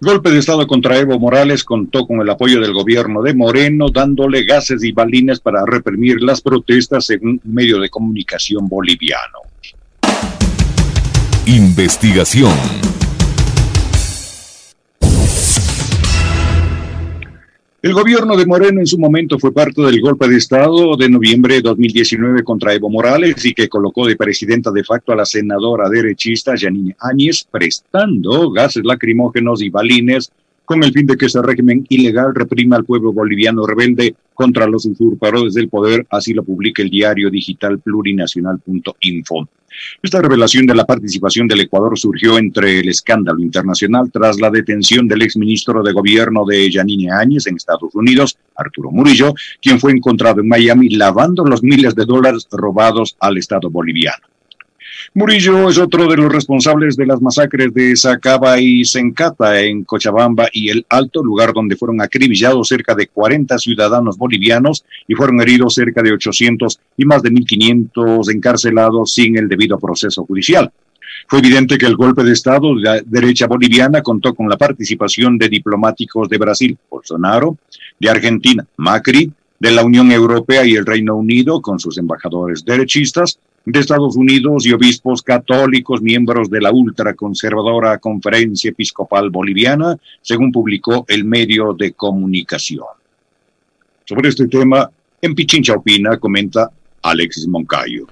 Golpe de Estado contra Evo Morales contó con el apoyo del gobierno de Moreno, dándole gases y balines para reprimir las protestas según un medio de comunicación boliviano. Investigación. El gobierno de Moreno en su momento fue parte del golpe de Estado de noviembre de 2019 contra Evo Morales y que colocó de presidenta de facto a la senadora derechista Janine Áñez, prestando gases lacrimógenos y balines con el fin de que ese régimen ilegal reprima al pueblo boliviano rebelde contra los usurpadores del poder, así lo publica el diario digital plurinacional.info. Esta revelación de la participación del Ecuador surgió entre el escándalo internacional tras la detención del exministro de gobierno de Yanine Áñez en Estados Unidos, Arturo Murillo, quien fue encontrado en Miami lavando los miles de dólares robados al Estado boliviano. Murillo es otro de los responsables de las masacres de Sacaba y Sencata en Cochabamba y El Alto, lugar donde fueron acribillados cerca de 40 ciudadanos bolivianos y fueron heridos cerca de 800 y más de 1.500 encarcelados sin el debido proceso judicial. Fue evidente que el golpe de Estado de la derecha boliviana contó con la participación de diplomáticos de Brasil, Bolsonaro, de Argentina, Macri, de la Unión Europea y el Reino Unido, con sus embajadores derechistas, de Estados Unidos y obispos católicos, miembros de la ultraconservadora Conferencia Episcopal Boliviana, según publicó el medio de comunicación. Sobre este tema, en Pichincha Opina comenta Alexis Moncayo.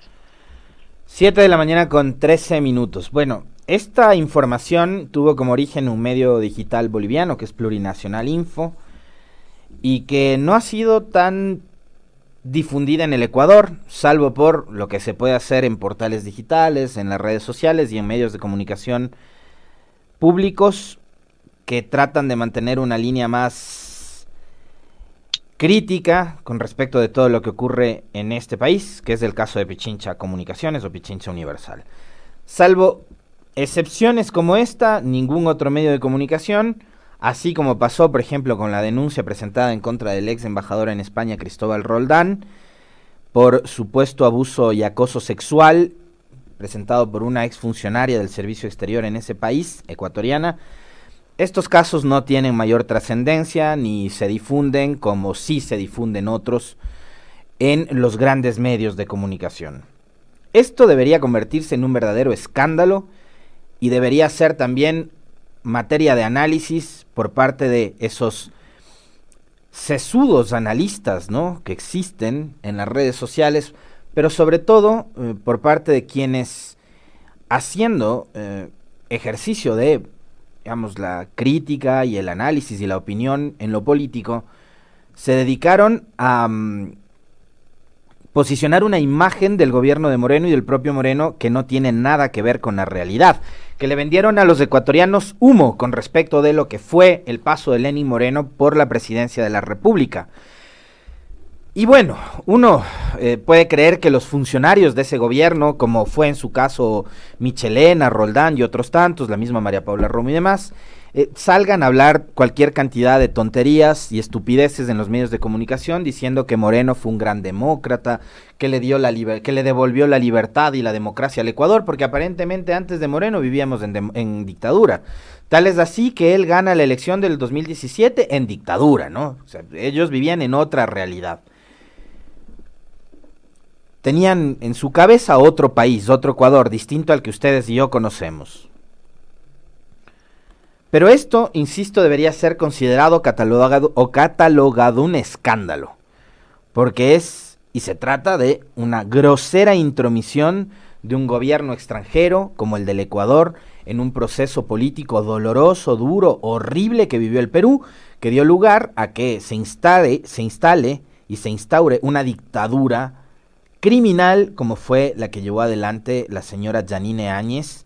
Siete de la mañana con 13 minutos. Bueno, esta información tuvo como origen un medio digital boliviano que es Plurinacional Info y que no ha sido tan difundida en el Ecuador, salvo por lo que se puede hacer en portales digitales, en las redes sociales y en medios de comunicación públicos que tratan de mantener una línea más crítica con respecto de todo lo que ocurre en este país, que es el caso de Pichincha Comunicaciones o Pichincha Universal. Salvo excepciones como esta, ningún otro medio de comunicación Así como pasó, por ejemplo, con la denuncia presentada en contra del ex embajador en España, Cristóbal Roldán, por supuesto abuso y acoso sexual presentado por una ex funcionaria del servicio exterior en ese país, ecuatoriana. Estos casos no tienen mayor trascendencia ni se difunden como sí se difunden otros en los grandes medios de comunicación. Esto debería convertirse en un verdadero escándalo y debería ser también materia de análisis por parte de esos sesudos analistas, ¿no? Que existen en las redes sociales, pero sobre todo eh, por parte de quienes haciendo eh, ejercicio de, digamos, la crítica y el análisis y la opinión en lo político, se dedicaron a mm, posicionar una imagen del gobierno de Moreno y del propio Moreno que no tiene nada que ver con la realidad que le vendieron a los ecuatorianos humo con respecto de lo que fue el paso de Lenín Moreno por la presidencia de la República. Y bueno, uno eh, puede creer que los funcionarios de ese gobierno, como fue en su caso Michelena, Roldán y otros tantos, la misma María Paula Romo y demás, eh, salgan a hablar cualquier cantidad de tonterías y estupideces en los medios de comunicación diciendo que Moreno fue un gran demócrata, que le, dio la que le devolvió la libertad y la democracia al Ecuador, porque aparentemente antes de Moreno vivíamos en, en dictadura. Tal es así que él gana la elección del 2017 en dictadura, ¿no? O sea, ellos vivían en otra realidad. Tenían en su cabeza otro país, otro Ecuador, distinto al que ustedes y yo conocemos. Pero esto, insisto, debería ser considerado catalogado o catalogado un escándalo, porque es y se trata de una grosera intromisión de un gobierno extranjero como el del Ecuador en un proceso político doloroso, duro, horrible que vivió el Perú, que dio lugar a que se instale, se instale y se instaure una dictadura criminal como fue la que llevó adelante la señora Janine Áñez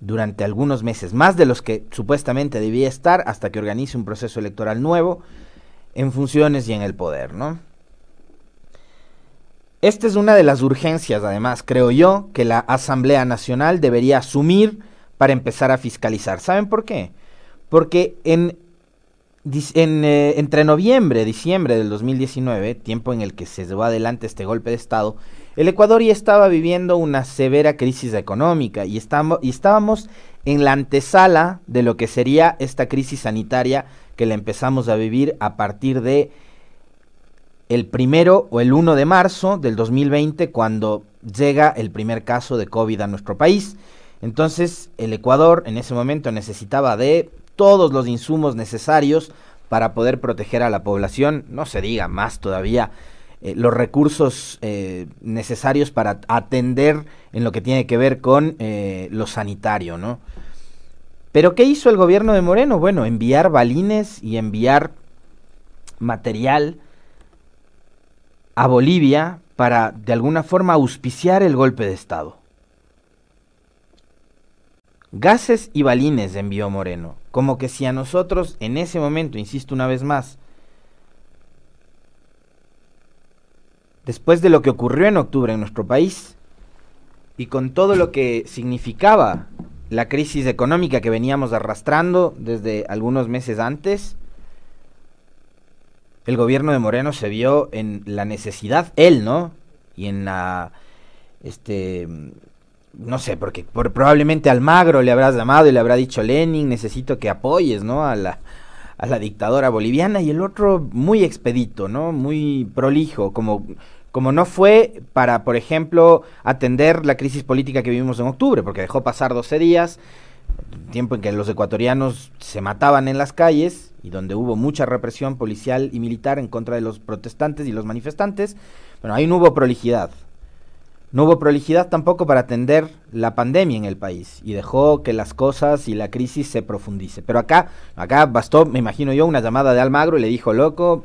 durante algunos meses, más de los que supuestamente debía estar hasta que organice un proceso electoral nuevo en funciones y en el poder, ¿no? Esta es una de las urgencias, además, creo yo, que la Asamblea Nacional debería asumir para empezar a fiscalizar. ¿Saben por qué? Porque en, eh, entre noviembre y diciembre del 2019, tiempo en el que se llevó adelante este golpe de Estado, El Ecuador ya estaba viviendo una severa crisis económica y, estábamos en la antesala de lo que sería esta crisis sanitaria que la empezamos a vivir a partir de el primero o el 1 de marzo del 2020 cuando llega el primer caso de COVID a nuestro país. Entonces el Ecuador en ese momento necesitaba de todos los insumos necesarios para poder proteger a la población, no se diga más todavía, eh, los recursos eh, necesarios para atender en lo que tiene que ver con eh, lo sanitario, ¿no? Pero ¿qué hizo el gobierno de Moreno? Bueno, enviar balines y enviar material a Bolivia para de alguna forma auspiciar el golpe de Estado. Gases y balines envió Moreno, como que si a nosotros en ese momento, insisto una vez más, después de lo que ocurrió en octubre en nuestro país y con todo lo que significaba la crisis económica que veníamos arrastrando desde algunos meses antes, el gobierno de Moreno se vio en la necesidad, él, ¿no? Y en la, este, no sé, porque probablemente Almagro le habrás llamado y le habrá dicho Lenin, necesito que apoyes, ¿no? A la, a la dictadora boliviana y el otro muy expedito, ¿no? Muy prolijo, como, como no fue para, por ejemplo, atender la crisis política que vivimos en octubre, porque dejó pasar 12 días, tiempo en que los ecuatorianos se mataban en las calles y donde hubo mucha represión policial y militar en contra de los protestantes y los manifestantes, bueno, ahí no hubo prolijidad. No hubo prolijidad tampoco para atender la pandemia en el país y dejó que las cosas y la crisis se profundice. Pero acá, acá bastó, me imagino yo, una llamada de Almagro y le dijo, loco,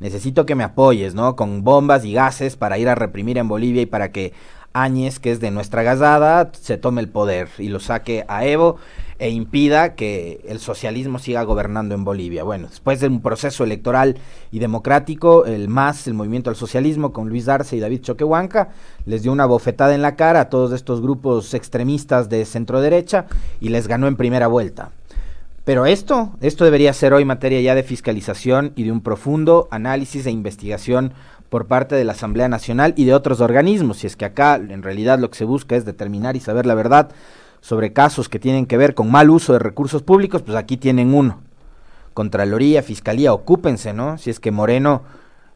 necesito que me apoyes, ¿no? Con bombas y gases para ir a reprimir en Bolivia y para que Áñez, que es de nuestra gazada, se tome el poder y lo saque a Evo e impida que el socialismo siga gobernando en Bolivia. Bueno, después de un proceso electoral y democrático, el MAS, el Movimiento al Socialismo, con Luis Darce y David Choquehuanca, les dio una bofetada en la cara a todos estos grupos extremistas de centro derecha y les ganó en primera vuelta. Pero esto, esto debería ser hoy materia ya de fiscalización y de un profundo análisis e investigación por parte de la Asamblea Nacional y de otros organismos, si es que acá en realidad lo que se busca es determinar y saber la verdad sobre casos que tienen que ver con mal uso de recursos públicos, pues aquí tienen uno. Contraloría, Fiscalía, ocúpense, ¿no? Si es que Moreno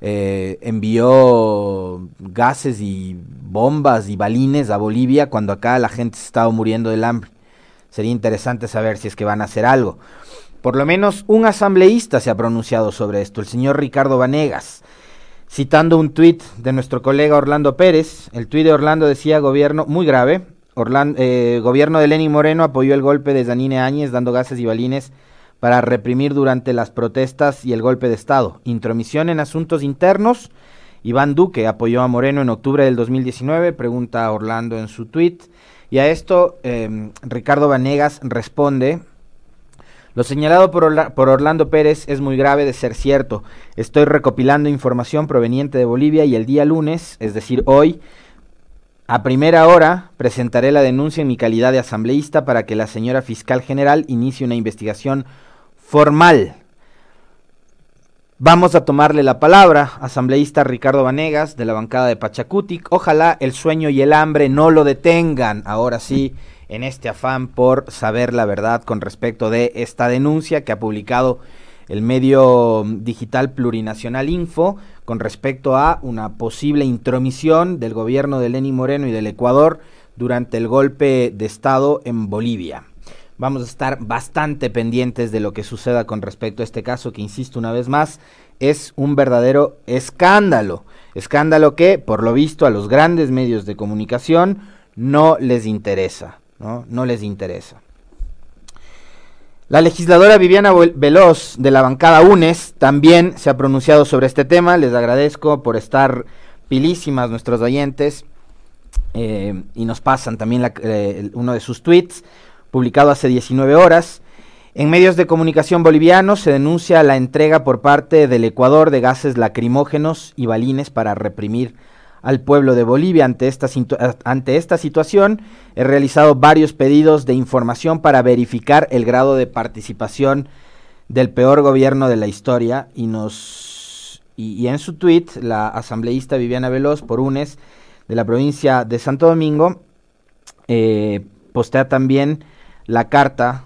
eh, envió gases y bombas y balines a Bolivia cuando acá la gente se estaba muriendo del hambre. Sería interesante saber si es que van a hacer algo. Por lo menos un asambleísta se ha pronunciado sobre esto, el señor Ricardo Vanegas, citando un tuit de nuestro colega Orlando Pérez. El tuit de Orlando decía gobierno muy grave, eh, gobierno de Lenín Moreno apoyó el golpe de Zanine Áñez dando gases y balines para reprimir durante las protestas y el golpe de Estado. Intromisión en asuntos internos. Iván Duque apoyó a Moreno en octubre del 2019, pregunta Orlando en su tweet. Y a esto em, Ricardo Vanegas responde, lo señalado por, por, Orlando Pérez es muy grave de ser cierto. Estoy recopilando información proveniente de Bolivia y el día lunes, es decir, hoy, a primera hora presentaré la denuncia en mi calidad de asambleísta para que la señora fiscal general inicie una investigación formal. Vamos a tomarle la palabra, asambleísta Ricardo Vanegas, de la bancada de Pachacutic. Ojalá el sueño y el hambre no lo detengan, ahora sí, en este afán por saber la verdad con respecto de esta denuncia que ha publicado el medio digital plurinacional Info con respecto a una posible intromisión del gobierno de Lenín Moreno y del Ecuador durante el golpe de Estado en Bolivia. Vamos a estar bastante pendientes de lo que suceda con respecto a este caso que, insisto una vez más, es un verdadero escándalo. Escándalo que, por lo visto, a los grandes medios de comunicación no les interesa. No, no les interesa. La legisladora Viviana Veloz de la bancada UNES también se ha pronunciado sobre este tema. Les agradezco por estar pilísimas nuestros oyentes eh, y nos pasan también eh, uno de sus tweets publicado hace 19 horas. En medios de comunicación bolivianos se denuncia la entrega por parte del Ecuador de gases lacrimógenos y balines para reprimir al pueblo de Bolivia ante esta, ante esta situación. He realizado varios pedidos de información para verificar el grado de participación del peor gobierno de la historia y nos y, en su tweet la asambleísta Viviana Veloz por UNES de la provincia de Santo Domingo, eh, postea también la carta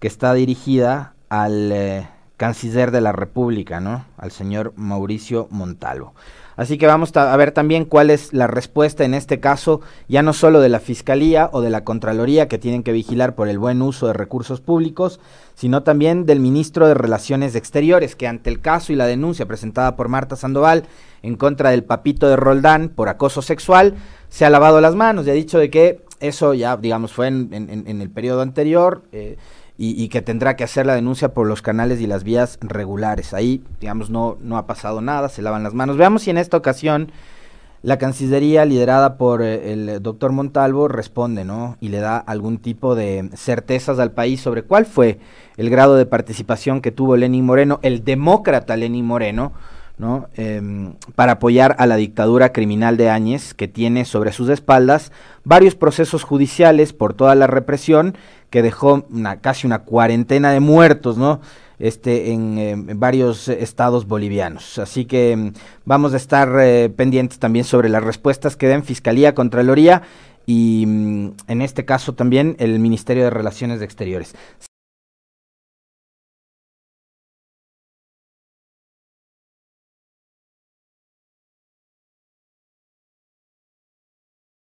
que está dirigida al eh, canciller de la República, ¿no? Al señor Mauricio Montalvo. Así que vamos a ver también cuál es la respuesta en este caso, ya no solo de la Fiscalía o de la Contraloría que tienen que vigilar por el buen uso de recursos públicos, sino también del ministro de Relaciones Exteriores, que ante el caso y la denuncia presentada por Marta Sandoval en contra del papito de Roldán por acoso sexual, se ha lavado las manos y ha dicho de que eso ya, digamos, fue en, el periodo anterior. Eh, y, que tendrá que hacer la denuncia por los canales y las vías regulares. Ahí, digamos, no, no ha pasado nada, se lavan las manos. Veamos si en esta ocasión la Cancillería, liderada por eh, el doctor Montalvo, responde, ¿no? Y le da algún tipo de certezas al país sobre cuál fue el grado de participación que tuvo Lenín Moreno, el demócrata Lenín Moreno, ¿no? Em, para apoyar a la dictadura criminal de Áñez, que tiene sobre sus espaldas varios procesos judiciales por toda la represión que dejó una, casi una cuarentena de muertos, ¿no? Este, en, varios estados bolivianos. Así que mm, vamos a estar eh, pendientes también sobre las respuestas que den Fiscalía, Contraloría y mm, en este caso también el Ministerio de Relaciones Exteriores.